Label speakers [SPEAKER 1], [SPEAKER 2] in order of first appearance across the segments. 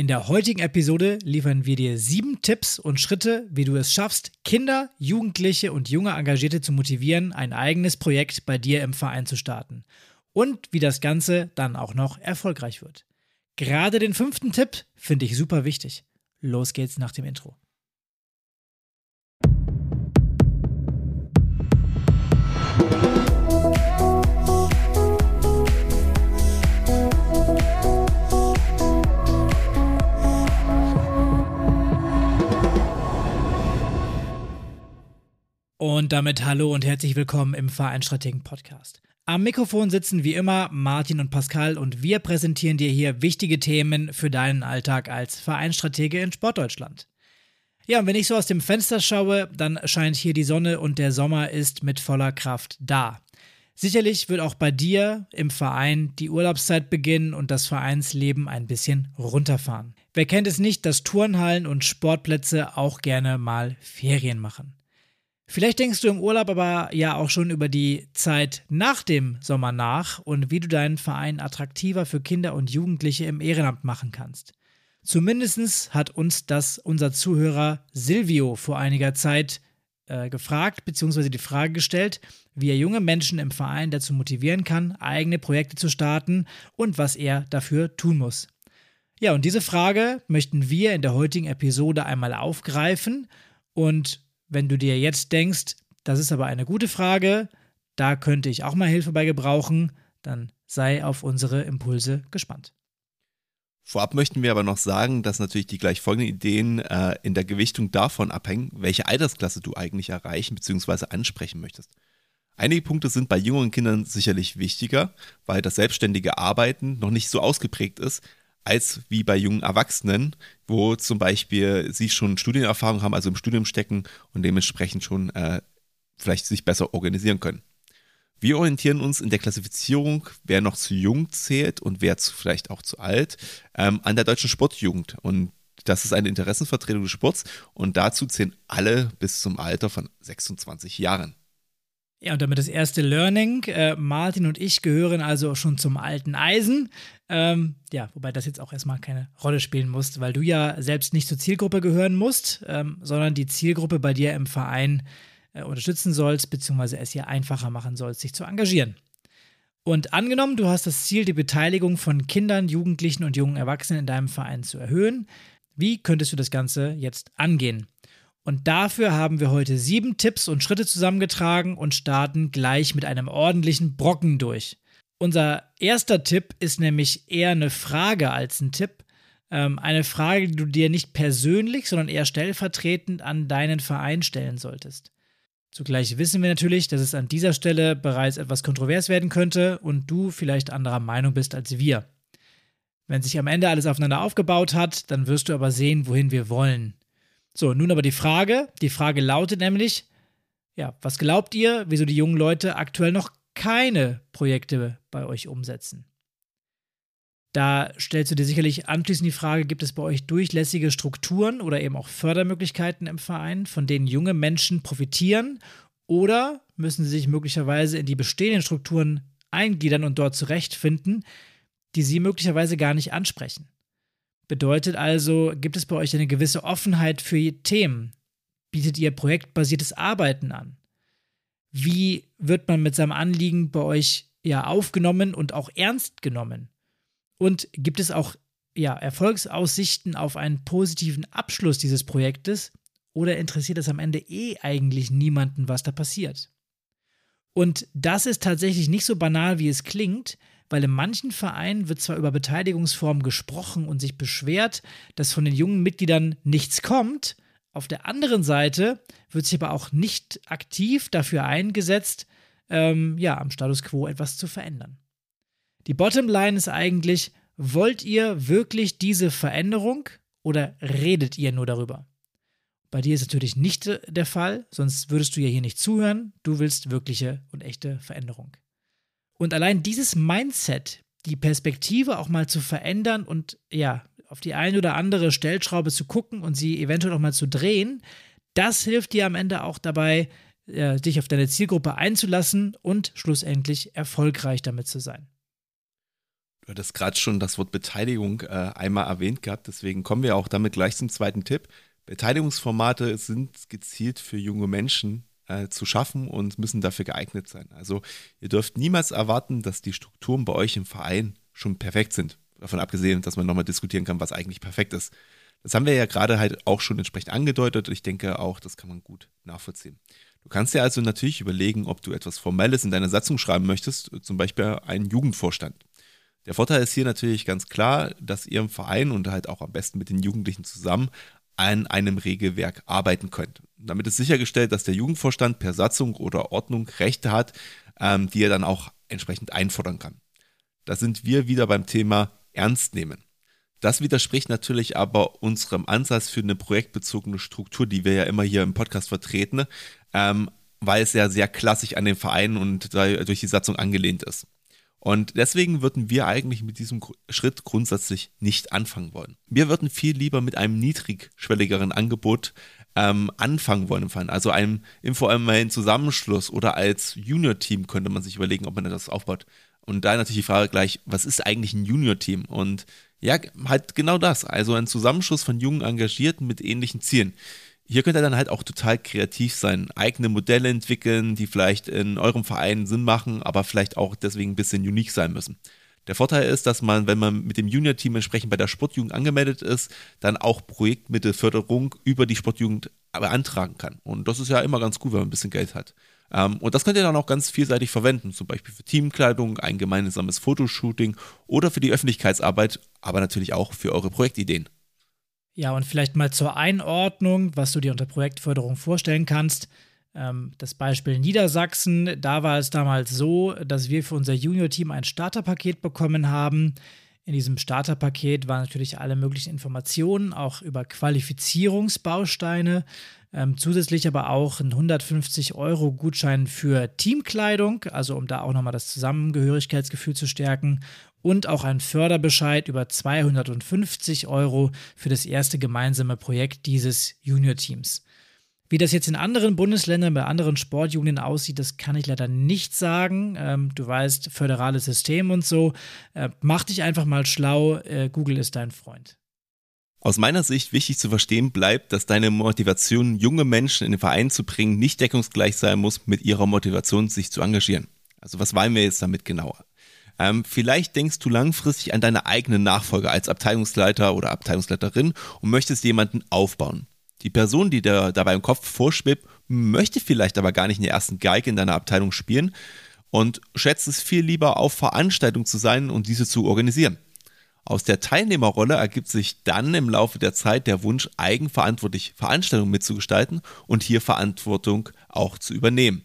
[SPEAKER 1] In der heutigen Episode liefern wir dir sieben Tipps und Schritte, wie du es schaffst, Kinder, Jugendliche und junge Engagierte zu motivieren, ein eigenes Projekt bei dir im Verein zu starten. Und wie das Ganze dann auch noch erfolgreich wird. Gerade den fünften Tipp finde ich super wichtig. Los geht's nach dem Intro. Und damit hallo und herzlich willkommen im Vereinstrategen Podcast. Am Mikrofon sitzen wie immer Martin und Pascal und wir präsentieren dir hier wichtige Themen für deinen Alltag als Vereinstratege in Sportdeutschland. Ja, und wenn ich so aus dem Fenster schaue, dann scheint hier die Sonne und der Sommer ist mit voller Kraft da. Sicherlich wird auch bei dir im Verein die Urlaubszeit beginnen und das Vereinsleben ein bisschen runterfahren. Wer kennt es nicht, dass Turnhallen und Sportplätze auch gerne mal Ferien machen? Vielleicht denkst du im Urlaub aber ja auch schon über die Zeit nach dem Sommer nach und wie du deinen Verein attraktiver für Kinder und Jugendliche im Ehrenamt machen kannst. Zumindest hat uns das unser Zuhörer Silvio vor einiger Zeit äh, gefragt, beziehungsweise die Frage gestellt, wie er junge Menschen im Verein dazu motivieren kann, eigene Projekte zu starten und was er dafür tun muss. Ja, und diese Frage möchten wir in der heutigen Episode einmal aufgreifen und wenn du dir jetzt denkst, das ist aber eine gute Frage, da könnte ich auch mal Hilfe bei gebrauchen, dann sei auf unsere Impulse gespannt.
[SPEAKER 2] Vorab möchten wir aber noch sagen, dass natürlich die gleich folgenden Ideen äh, in der Gewichtung davon abhängen, welche Altersklasse du eigentlich erreichen bzw. ansprechen möchtest. Einige Punkte sind bei jüngeren Kindern sicherlich wichtiger, weil das selbstständige Arbeiten noch nicht so ausgeprägt ist, als wie bei jungen Erwachsenen, wo zum Beispiel sie schon Studienerfahrung haben, also im Studium stecken und dementsprechend schon äh, vielleicht sich besser organisieren können. Wir orientieren uns in der Klassifizierung, wer noch zu jung zählt und wer zu, vielleicht auch zu alt, ähm, an der deutschen Sportjugend. Und das ist eine Interessenvertretung des Sports und dazu zählen alle bis zum Alter von 26 Jahren.
[SPEAKER 1] Ja, und damit das erste Learning. Äh, Martin und ich gehören also schon zum alten Eisen. Ähm, ja, wobei das jetzt auch erstmal keine Rolle spielen muss, weil du ja selbst nicht zur Zielgruppe gehören musst, ähm, sondern die Zielgruppe bei dir im Verein äh, unterstützen sollst, beziehungsweise es ihr einfacher machen sollst, sich zu engagieren. Und angenommen, du hast das Ziel, die Beteiligung von Kindern, Jugendlichen und jungen Erwachsenen in deinem Verein zu erhöhen, wie könntest du das Ganze jetzt angehen? Und dafür haben wir heute sieben Tipps und Schritte zusammengetragen und starten gleich mit einem ordentlichen Brocken durch. Unser erster Tipp ist nämlich eher eine Frage als ein Tipp. Ähm, eine Frage, die du dir nicht persönlich, sondern eher stellvertretend an deinen Verein stellen solltest. Zugleich wissen wir natürlich, dass es an dieser Stelle bereits etwas kontrovers werden könnte und du vielleicht anderer Meinung bist als wir. Wenn sich am Ende alles aufeinander aufgebaut hat, dann wirst du aber sehen, wohin wir wollen. So, nun aber die Frage. Die Frage lautet nämlich, ja, was glaubt ihr, wieso die jungen Leute aktuell noch keine Projekte bei euch umsetzen? Da stellst du dir sicherlich anschließend die Frage, gibt es bei euch durchlässige Strukturen oder eben auch Fördermöglichkeiten im Verein, von denen junge Menschen profitieren? Oder müssen sie sich möglicherweise in die bestehenden Strukturen eingliedern und dort zurechtfinden, die sie möglicherweise gar nicht ansprechen? Bedeutet also, gibt es bei euch eine gewisse Offenheit für Themen? Bietet ihr projektbasiertes Arbeiten an? Wie wird man mit seinem Anliegen bei euch ja aufgenommen und auch ernst genommen? Und gibt es auch ja, Erfolgsaussichten auf einen positiven Abschluss dieses Projektes oder interessiert es am Ende eh eigentlich niemanden, was da passiert? Und das ist tatsächlich nicht so banal, wie es klingt, weil in manchen Vereinen wird zwar über Beteiligungsformen gesprochen und sich beschwert, dass von den jungen Mitgliedern nichts kommt, auf der anderen Seite wird sich aber auch nicht aktiv dafür eingesetzt, ähm, ja, am Status quo etwas zu verändern. Die Bottomline ist eigentlich, wollt ihr wirklich diese Veränderung oder redet ihr nur darüber? Bei dir ist natürlich nicht der Fall, sonst würdest du ja hier nicht zuhören. Du willst wirkliche und echte Veränderung. Und allein dieses Mindset, die Perspektive auch mal zu verändern und ja, auf die eine oder andere Stellschraube zu gucken und sie eventuell auch mal zu drehen, das hilft dir am Ende auch dabei, äh, dich auf deine Zielgruppe einzulassen und schlussendlich erfolgreich damit zu sein.
[SPEAKER 2] Du hattest gerade schon das Wort Beteiligung äh, einmal erwähnt gehabt, deswegen kommen wir auch damit gleich zum zweiten Tipp. Beteiligungsformate sind gezielt für junge Menschen äh, zu schaffen und müssen dafür geeignet sein. Also ihr dürft niemals erwarten, dass die Strukturen bei euch im Verein schon perfekt sind. Davon abgesehen, dass man nochmal diskutieren kann, was eigentlich perfekt ist. Das haben wir ja gerade halt auch schon entsprechend angedeutet. Ich denke auch, das kann man gut nachvollziehen. Du kannst dir also natürlich überlegen, ob du etwas Formelles in deiner Satzung schreiben möchtest, zum Beispiel einen Jugendvorstand. Der Vorteil ist hier natürlich ganz klar, dass ihr im Verein und halt auch am besten mit den Jugendlichen zusammen an einem Regelwerk arbeiten könnt. Damit ist sichergestellt, dass der Jugendvorstand per Satzung oder Ordnung Rechte hat, ähm, die er dann auch entsprechend einfordern kann. Da sind wir wieder beim Thema Ernst nehmen. Das widerspricht natürlich aber unserem Ansatz für eine projektbezogene Struktur, die wir ja immer hier im Podcast vertreten, ähm, weil es ja sehr klassisch an den Verein und durch die Satzung angelehnt ist. Und deswegen würden wir eigentlich mit diesem Schritt grundsätzlich nicht anfangen wollen. Wir würden viel lieber mit einem niedrigschwelligeren Angebot ähm, anfangen wollen im Verein. Also einem informellen Zusammenschluss oder als Junior-Team könnte man sich überlegen, ob man das aufbaut. Und da natürlich die Frage gleich, was ist eigentlich ein Junior-Team? Und ja, halt genau das. Also ein Zusammenschluss von jungen Engagierten mit ähnlichen Zielen. Hier könnt ihr dann halt auch total kreativ sein, eigene Modelle entwickeln, die vielleicht in eurem Verein Sinn machen, aber vielleicht auch deswegen ein bisschen unique sein müssen. Der Vorteil ist, dass man, wenn man mit dem Junior-Team entsprechend bei der Sportjugend angemeldet ist, dann auch Projektmittelförderung über die Sportjugend beantragen kann. Und das ist ja immer ganz gut, wenn man ein bisschen Geld hat. Ähm, und das könnt ihr dann auch ganz vielseitig verwenden, zum Beispiel für Teamkleidung, ein gemeinsames Fotoshooting oder für die Öffentlichkeitsarbeit, aber natürlich auch für eure Projektideen.
[SPEAKER 1] Ja, und vielleicht mal zur Einordnung, was du dir unter Projektförderung vorstellen kannst. Ähm, das Beispiel Niedersachsen, da war es damals so, dass wir für unser Junior-Team ein Starterpaket bekommen haben. In diesem Starterpaket waren natürlich alle möglichen Informationen, auch über Qualifizierungsbausteine, ähm, zusätzlich aber auch ein 150 Euro Gutschein für Teamkleidung, also um da auch nochmal das Zusammengehörigkeitsgefühl zu stärken und auch ein Förderbescheid über 250 Euro für das erste gemeinsame Projekt dieses Junior-Teams. Wie das jetzt in anderen Bundesländern bei anderen Sportjugenden aussieht, das kann ich leider nicht sagen. Ähm, du weißt, föderales System und so. Äh, mach dich einfach mal schlau. Äh, Google ist dein Freund.
[SPEAKER 2] Aus meiner Sicht wichtig zu verstehen bleibt, dass deine Motivation, junge Menschen in den Verein zu bringen, nicht deckungsgleich sein muss mit ihrer Motivation, sich zu engagieren. Also was wollen wir jetzt damit genauer? Ähm, vielleicht denkst du langfristig an deine eigenen Nachfolger als Abteilungsleiter oder Abteilungsleiterin und möchtest jemanden aufbauen. Die Person, die dir dabei im Kopf vorschwebt, möchte vielleicht aber gar nicht in der ersten Geige in deiner Abteilung spielen und schätzt es viel lieber auf Veranstaltungen zu sein und diese zu organisieren. Aus der Teilnehmerrolle ergibt sich dann im Laufe der Zeit der Wunsch, eigenverantwortlich Veranstaltungen mitzugestalten und hier Verantwortung auch zu übernehmen.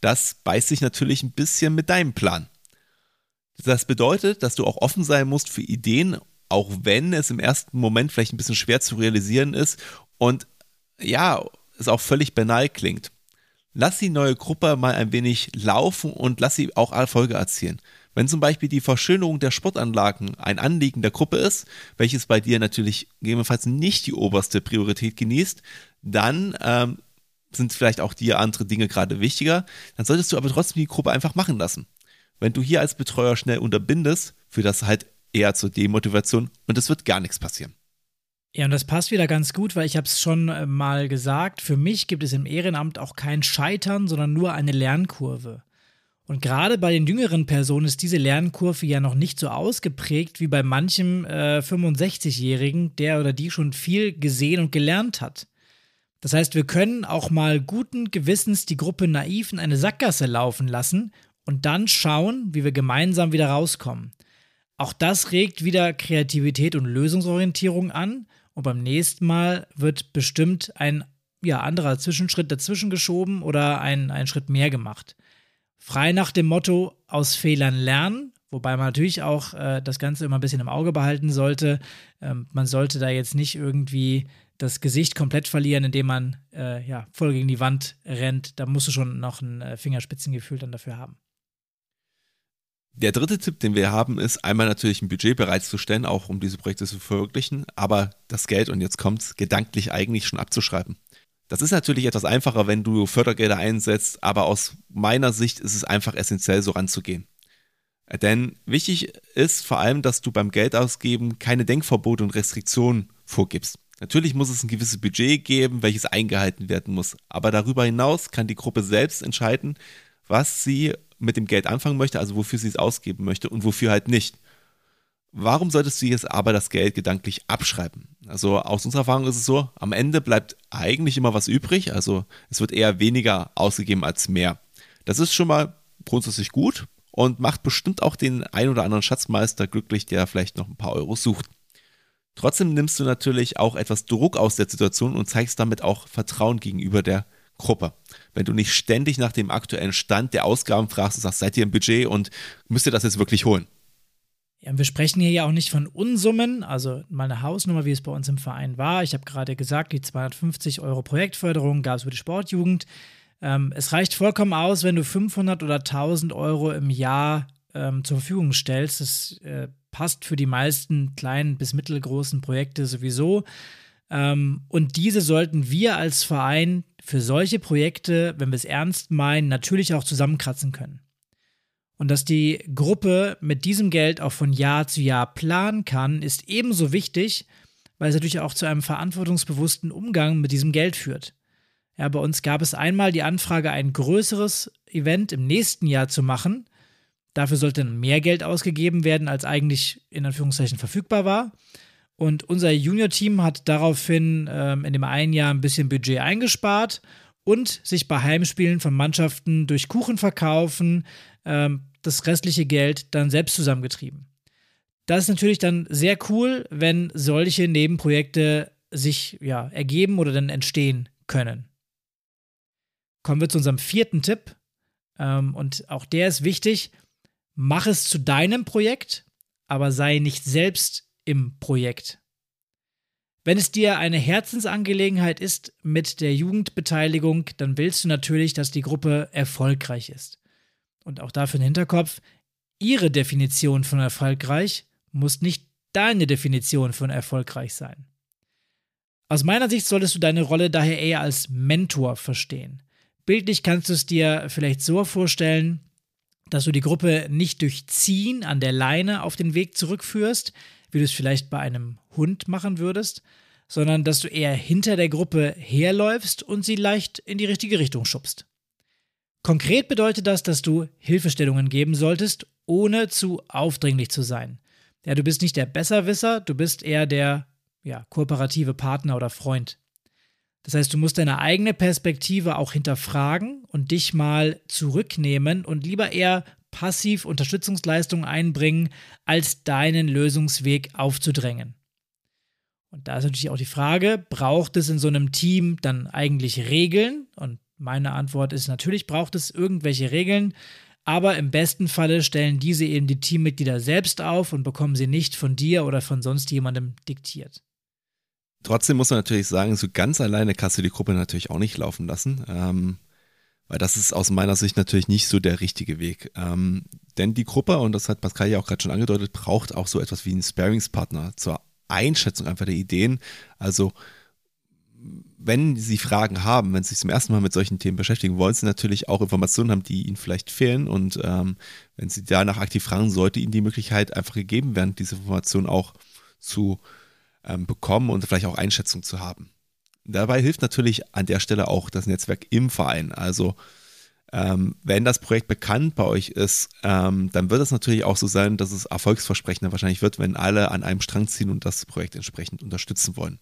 [SPEAKER 2] Das beißt sich natürlich ein bisschen mit deinem Plan. Das bedeutet, dass du auch offen sein musst für Ideen, auch wenn es im ersten Moment vielleicht ein bisschen schwer zu realisieren ist und ja, es auch völlig banal klingt. Lass die neue Gruppe mal ein wenig laufen und lass sie auch Erfolge erzielen. Wenn zum Beispiel die Verschönerung der Sportanlagen ein Anliegen der Gruppe ist, welches bei dir natürlich gegebenenfalls nicht die oberste Priorität genießt, dann ähm, sind vielleicht auch dir andere Dinge gerade wichtiger. Dann solltest du aber trotzdem die Gruppe einfach machen lassen. Wenn du hier als Betreuer schnell unterbindest, führt das halt eher zur Demotivation und es wird gar nichts passieren.
[SPEAKER 1] Ja, und das passt wieder ganz gut, weil ich habe es schon äh, mal gesagt, für mich gibt es im Ehrenamt auch kein Scheitern, sondern nur eine Lernkurve. Und gerade bei den jüngeren Personen ist diese Lernkurve ja noch nicht so ausgeprägt wie bei manchem äh, 65-Jährigen, der oder die schon viel gesehen und gelernt hat. Das heißt, wir können auch mal guten Gewissens die Gruppe naiv in eine Sackgasse laufen lassen und dann schauen, wie wir gemeinsam wieder rauskommen. Auch das regt wieder Kreativität und Lösungsorientierung an und beim nächsten Mal wird bestimmt ein ja, anderer Zwischenschritt dazwischen geschoben oder ein, ein Schritt mehr gemacht. Frei nach dem Motto aus Fehlern lernen, wobei man natürlich auch äh, das Ganze immer ein bisschen im Auge behalten sollte. Ähm, man sollte da jetzt nicht irgendwie das Gesicht komplett verlieren, indem man äh, ja, voll gegen die Wand rennt. Da musst du schon noch ein äh, Fingerspitzengefühl dann dafür haben.
[SPEAKER 2] Der dritte Tipp, den wir haben, ist einmal natürlich ein Budget bereitzustellen, auch um diese Projekte zu verwirklichen, aber das Geld, und jetzt kommt's, gedanklich eigentlich schon abzuschreiben. Das ist natürlich etwas einfacher, wenn du Fördergelder einsetzt, aber aus meiner Sicht ist es einfach essentiell, so ranzugehen. Denn wichtig ist vor allem, dass du beim Geldausgeben keine Denkverbote und Restriktionen vorgibst. Natürlich muss es ein gewisses Budget geben, welches eingehalten werden muss. Aber darüber hinaus kann die Gruppe selbst entscheiden, was sie mit dem Geld anfangen möchte, also wofür sie es ausgeben möchte und wofür halt nicht. Warum solltest du jetzt aber das Geld gedanklich abschreiben? Also aus unserer Erfahrung ist es so, am Ende bleibt eigentlich immer was übrig, also es wird eher weniger ausgegeben als mehr. Das ist schon mal grundsätzlich gut und macht bestimmt auch den ein oder anderen Schatzmeister glücklich, der vielleicht noch ein paar Euros sucht. Trotzdem nimmst du natürlich auch etwas Druck aus der Situation und zeigst damit auch Vertrauen gegenüber der Gruppe. Wenn du nicht ständig nach dem aktuellen Stand der Ausgaben fragst und sagst, seid ihr im Budget und müsst ihr das jetzt wirklich holen?
[SPEAKER 1] Ja, wir sprechen hier ja auch nicht von Unsummen, also mal eine Hausnummer, wie es bei uns im Verein war. Ich habe gerade gesagt, die 250 Euro Projektförderung gab es für die Sportjugend. Ähm, es reicht vollkommen aus, wenn du 500 oder 1000 Euro im Jahr ähm, zur Verfügung stellst. Das äh, passt für die meisten kleinen bis mittelgroßen Projekte sowieso. Ähm, und diese sollten wir als Verein für solche Projekte, wenn wir es ernst meinen, natürlich auch zusammenkratzen können. Und dass die Gruppe mit diesem Geld auch von Jahr zu Jahr planen kann, ist ebenso wichtig, weil es natürlich auch zu einem verantwortungsbewussten Umgang mit diesem Geld führt. Ja, bei uns gab es einmal die Anfrage, ein größeres Event im nächsten Jahr zu machen. Dafür sollte mehr Geld ausgegeben werden, als eigentlich in Anführungszeichen verfügbar war. Und unser Junior-Team hat daraufhin ähm, in dem einen Jahr ein bisschen Budget eingespart und sich bei Heimspielen von Mannschaften durch Kuchen verkaufen, ähm, das restliche Geld dann selbst zusammengetrieben. Das ist natürlich dann sehr cool, wenn solche Nebenprojekte sich ja, ergeben oder dann entstehen können. Kommen wir zu unserem vierten Tipp. Ähm, und auch der ist wichtig. Mach es zu deinem Projekt, aber sei nicht selbst im Projekt. Wenn es dir eine Herzensangelegenheit ist mit der Jugendbeteiligung, dann willst du natürlich, dass die Gruppe erfolgreich ist. Und auch dafür im Hinterkopf, ihre Definition von erfolgreich muss nicht deine Definition von erfolgreich sein. Aus meiner Sicht solltest du deine Rolle daher eher als Mentor verstehen. Bildlich kannst du es dir vielleicht so vorstellen, dass du die Gruppe nicht durch Ziehen an der Leine auf den Weg zurückführst, wie du es vielleicht bei einem Hund machen würdest, sondern dass du eher hinter der Gruppe herläufst und sie leicht in die richtige Richtung schubst. Konkret bedeutet das, dass du Hilfestellungen geben solltest, ohne zu aufdringlich zu sein. Ja, du bist nicht der Besserwisser, du bist eher der ja, kooperative Partner oder Freund. Das heißt, du musst deine eigene Perspektive auch hinterfragen und dich mal zurücknehmen und lieber eher passiv Unterstützungsleistungen einbringen, als deinen Lösungsweg aufzudrängen. Und da ist natürlich auch die Frage, braucht es in so einem Team dann eigentlich Regeln? Und meine Antwort ist natürlich, braucht es irgendwelche Regeln, aber im besten Falle stellen diese eben die Teammitglieder selbst auf und bekommen sie nicht von dir oder von sonst jemandem diktiert.
[SPEAKER 2] Trotzdem muss man natürlich sagen, so ganz alleine kannst du die Gruppe natürlich auch nicht laufen lassen. Ähm, weil das ist aus meiner Sicht natürlich nicht so der richtige Weg. Ähm, denn die Gruppe, und das hat Pascal ja auch gerade schon angedeutet, braucht auch so etwas wie einen Sparingspartner zur Einschätzung einfach der Ideen. Also wenn Sie Fragen haben, wenn Sie sich zum ersten Mal mit solchen Themen beschäftigen, wollen Sie natürlich auch Informationen haben, die Ihnen vielleicht fehlen. Und ähm, wenn Sie danach aktiv fragen, sollte Ihnen die Möglichkeit einfach gegeben werden, diese Informationen auch zu ähm, bekommen und vielleicht auch Einschätzung zu haben. Dabei hilft natürlich an der Stelle auch das Netzwerk im Verein. Also ähm, wenn das Projekt bekannt bei euch ist, ähm, dann wird es natürlich auch so sein, dass es erfolgsversprechender wahrscheinlich wird, wenn alle an einem Strang ziehen und das Projekt entsprechend unterstützen wollen.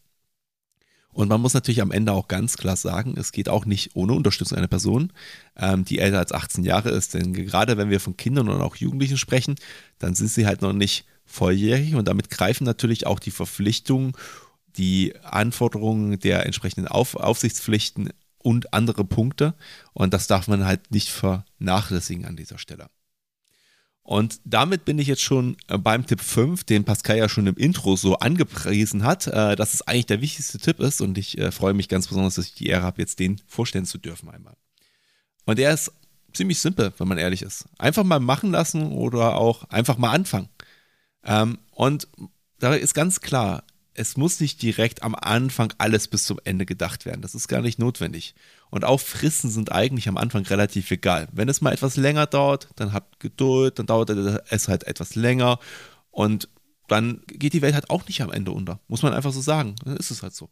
[SPEAKER 2] Und man muss natürlich am Ende auch ganz klar sagen, es geht auch nicht ohne Unterstützung einer Person, ähm, die älter als 18 Jahre ist. Denn gerade wenn wir von Kindern und auch Jugendlichen sprechen, dann sind sie halt noch nicht volljährig und damit greifen natürlich auch die Verpflichtungen, die Anforderungen der entsprechenden Auf Aufsichtspflichten und andere Punkte. Und das darf man halt nicht vernachlässigen an dieser Stelle. Und damit bin ich jetzt schon äh, beim Tipp 5, den Pascal ja schon im Intro so angepriesen hat, äh, dass es eigentlich der wichtigste Tipp ist. Und ich äh, freue mich ganz besonders, dass ich die Ehre habe, jetzt den vorstellen zu dürfen einmal. Und der ist ziemlich simpel, wenn man ehrlich ist. Einfach mal machen lassen oder auch einfach mal anfangen. Ähm, und da ist ganz klar, es muss nicht direkt am Anfang alles bis zum Ende gedacht werden. Das ist gar nicht notwendig. Und auch Fristen sind eigentlich am Anfang relativ egal. Wenn es mal etwas länger dauert, dann habt Geduld, dann dauert es halt etwas länger und dann geht die Welt halt auch nicht am Ende unter. Muss man einfach so sagen. Dann ist es halt so.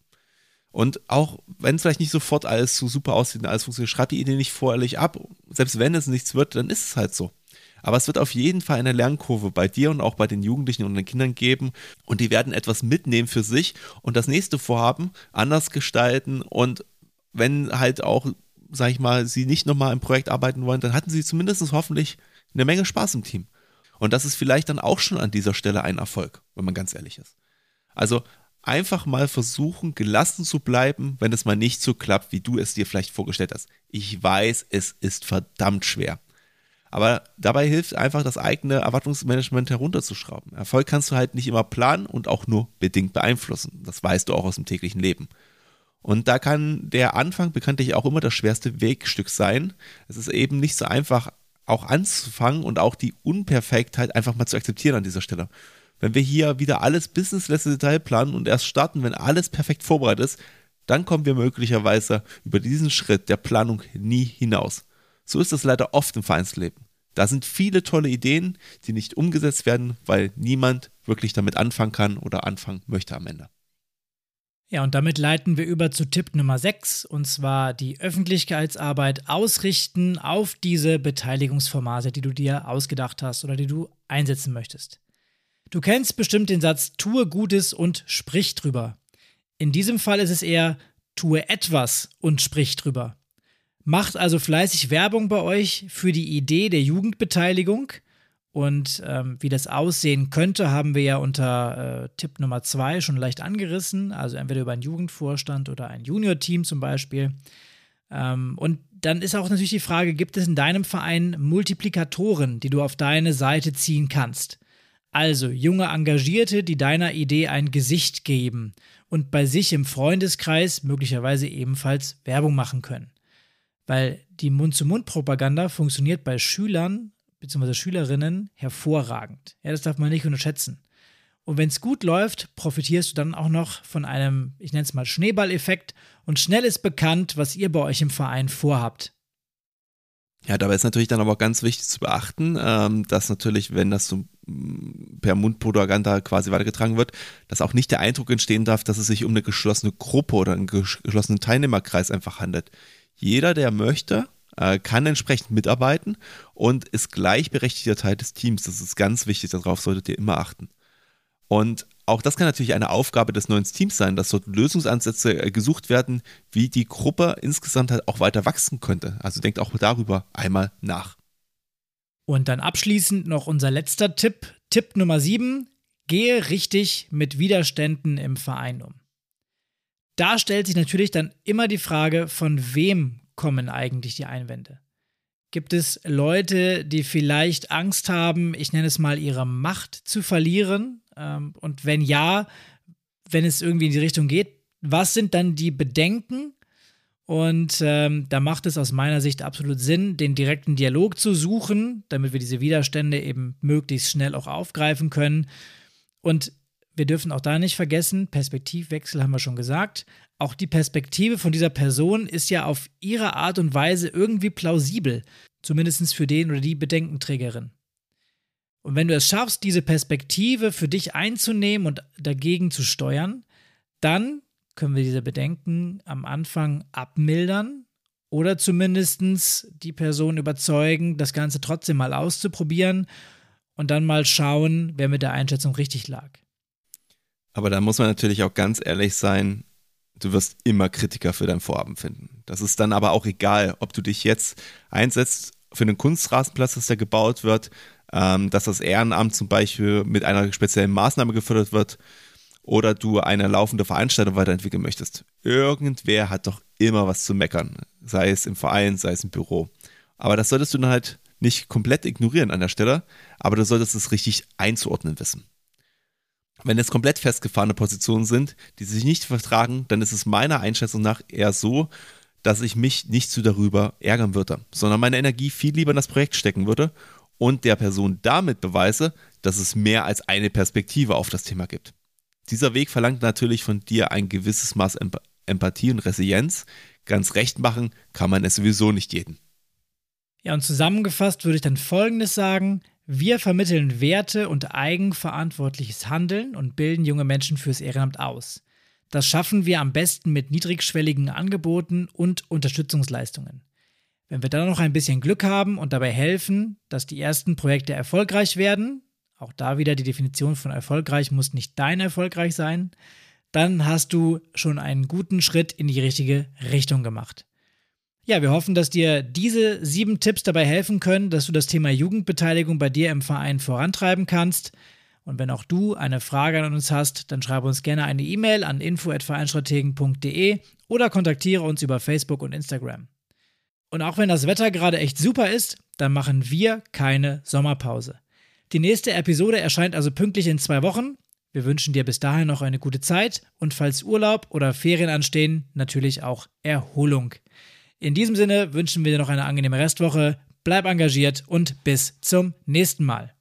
[SPEAKER 2] Und auch wenn es vielleicht nicht sofort alles so super aussieht und alles funktioniert, schreibt die Idee nicht vorherlich ab. Selbst wenn es nichts wird, dann ist es halt so. Aber es wird auf jeden Fall eine Lernkurve bei dir und auch bei den Jugendlichen und den Kindern geben. Und die werden etwas mitnehmen für sich und das nächste Vorhaben anders gestalten. Und wenn halt auch, sag ich mal, sie nicht nochmal im Projekt arbeiten wollen, dann hatten sie zumindest hoffentlich eine Menge Spaß im Team. Und das ist vielleicht dann auch schon an dieser Stelle ein Erfolg, wenn man ganz ehrlich ist. Also einfach mal versuchen, gelassen zu bleiben, wenn es mal nicht so klappt, wie du es dir vielleicht vorgestellt hast. Ich weiß, es ist verdammt schwer. Aber dabei hilft einfach, das eigene Erwartungsmanagement herunterzuschrauben. Erfolg kannst du halt nicht immer planen und auch nur bedingt beeinflussen. Das weißt du auch aus dem täglichen Leben. Und da kann der Anfang bekanntlich auch immer das schwerste Wegstück sein. Es ist eben nicht so einfach, auch anzufangen und auch die Unperfektheit einfach mal zu akzeptieren an dieser Stelle. Wenn wir hier wieder alles bis ins letzte Detail planen und erst starten, wenn alles perfekt vorbereitet ist, dann kommen wir möglicherweise über diesen Schritt der Planung nie hinaus. So ist es leider oft im Vereinsleben. Da sind viele tolle Ideen, die nicht umgesetzt werden, weil niemand wirklich damit anfangen kann oder anfangen möchte am Ende.
[SPEAKER 1] Ja, und damit leiten wir über zu Tipp Nummer 6, und zwar die Öffentlichkeitsarbeit ausrichten auf diese Beteiligungsformate, die du dir ausgedacht hast oder die du einsetzen möchtest. Du kennst bestimmt den Satz, tue Gutes und sprich drüber. In diesem Fall ist es eher, tue etwas und sprich drüber. Macht also fleißig Werbung bei euch für die Idee der Jugendbeteiligung. Und ähm, wie das aussehen könnte, haben wir ja unter äh, Tipp Nummer zwei schon leicht angerissen. Also entweder über einen Jugendvorstand oder ein Junior-Team zum Beispiel. Ähm, und dann ist auch natürlich die Frage, gibt es in deinem Verein Multiplikatoren, die du auf deine Seite ziehen kannst? Also junge Engagierte, die deiner Idee ein Gesicht geben und bei sich im Freundeskreis möglicherweise ebenfalls Werbung machen können. Weil die Mund-zu-Mund-Propaganda funktioniert bei Schülern bzw. Schülerinnen hervorragend. Ja, das darf man nicht unterschätzen. Und wenn es gut läuft, profitierst du dann auch noch von einem, ich nenne es mal Schneeballeffekt und schnell ist bekannt, was ihr bei euch im Verein vorhabt.
[SPEAKER 2] Ja, dabei ist natürlich dann aber auch ganz wichtig zu beachten, ähm, dass natürlich, wenn das so mm, per Mundpropaganda quasi weitergetragen wird, dass auch nicht der Eindruck entstehen darf, dass es sich um eine geschlossene Gruppe oder einen geschlossenen Teilnehmerkreis einfach handelt. Jeder, der möchte, äh, kann entsprechend mitarbeiten und ist gleichberechtigter Teil des Teams. Das ist ganz wichtig, darauf solltet ihr immer achten. Und auch das kann natürlich eine Aufgabe des neuen Teams sein, dass dort Lösungsansätze äh, gesucht werden, wie die Gruppe insgesamt halt auch weiter wachsen könnte. Also denkt auch darüber einmal nach.
[SPEAKER 1] Und dann abschließend noch unser letzter Tipp. Tipp Nummer 7. Gehe richtig mit Widerständen im Verein um da stellt sich natürlich dann immer die Frage, von wem kommen eigentlich die Einwände? Gibt es Leute, die vielleicht Angst haben, ich nenne es mal, ihre Macht zu verlieren? Ähm, und wenn ja, wenn es irgendwie in die Richtung geht, was sind dann die Bedenken? Und ähm, da macht es aus meiner Sicht absolut Sinn, den direkten Dialog zu suchen, damit wir diese Widerstände eben möglichst schnell auch aufgreifen können. Und wir dürfen auch da nicht vergessen, Perspektivwechsel haben wir schon gesagt. Auch die Perspektive von dieser Person ist ja auf ihre Art und Weise irgendwie plausibel, zumindest für den oder die Bedenkenträgerin. Und wenn du es schaffst, diese Perspektive für dich einzunehmen und dagegen zu steuern, dann können wir diese Bedenken am Anfang abmildern oder zumindest die Person überzeugen, das Ganze trotzdem mal auszuprobieren und dann mal schauen, wer mit der Einschätzung richtig lag.
[SPEAKER 2] Aber da muss man natürlich auch ganz ehrlich sein, du wirst immer Kritiker für dein Vorhaben finden. Das ist dann aber auch egal, ob du dich jetzt einsetzt für einen Kunstrasenplatz, dass der gebaut wird, ähm, dass das Ehrenamt zum Beispiel mit einer speziellen Maßnahme gefördert wird oder du eine laufende Veranstaltung weiterentwickeln möchtest. Irgendwer hat doch immer was zu meckern, sei es im Verein, sei es im Büro. Aber das solltest du dann halt nicht komplett ignorieren an der Stelle, aber du solltest es richtig einzuordnen wissen. Wenn es komplett festgefahrene Positionen sind, die sich nicht vertragen, dann ist es meiner Einschätzung nach eher so, dass ich mich nicht so darüber ärgern würde, sondern meine Energie viel lieber in das Projekt stecken würde und der Person damit beweise, dass es mehr als eine Perspektive auf das Thema gibt. Dieser Weg verlangt natürlich von dir ein gewisses Maß Empathie und Resilienz. Ganz recht machen kann man es sowieso nicht jeden.
[SPEAKER 1] Ja, und zusammengefasst würde ich dann Folgendes sagen. Wir vermitteln Werte und eigenverantwortliches Handeln und bilden junge Menschen fürs Ehrenamt aus. Das schaffen wir am besten mit niedrigschwelligen Angeboten und Unterstützungsleistungen. Wenn wir dann noch ein bisschen Glück haben und dabei helfen, dass die ersten Projekte erfolgreich werden, auch da wieder die Definition von erfolgreich muss nicht dein erfolgreich sein, dann hast du schon einen guten Schritt in die richtige Richtung gemacht. Ja, wir hoffen, dass dir diese sieben Tipps dabei helfen können, dass du das Thema Jugendbeteiligung bei dir im Verein vorantreiben kannst. Und wenn auch du eine Frage an uns hast, dann schreibe uns gerne eine E-Mail an info@vereinstrategen.de oder kontaktiere uns über Facebook und Instagram. Und auch wenn das Wetter gerade echt super ist, dann machen wir keine Sommerpause. Die nächste Episode erscheint also pünktlich in zwei Wochen. Wir wünschen dir bis dahin noch eine gute Zeit und falls Urlaub oder Ferien anstehen, natürlich auch Erholung. In diesem Sinne wünschen wir dir noch eine angenehme Restwoche, bleib engagiert und bis zum nächsten Mal.